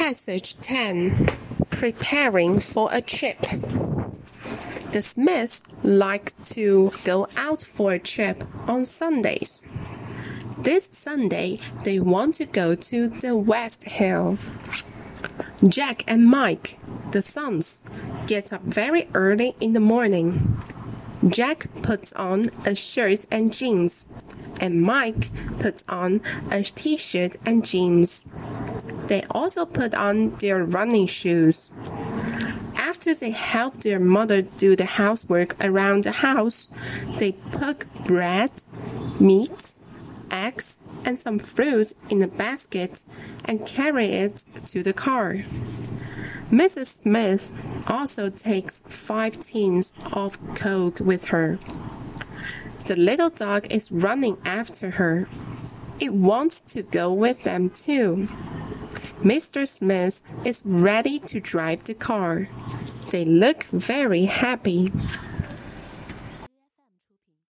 Passage 10 Preparing for a Trip. The Smiths like to go out for a trip on Sundays. This Sunday, they want to go to the West Hill. Jack and Mike, the sons, get up very early in the morning. Jack puts on a shirt and jeans, and Mike puts on a t shirt and jeans. They also put on their running shoes. After they help their mother do the housework around the house, they put bread, meat, eggs, and some fruit in a basket and carry it to the car. Mrs. Smith also takes five tins of Coke with her. The little dog is running after her. It wants to go with them too. Mr. Smith is ready to drive the car. They look very happy.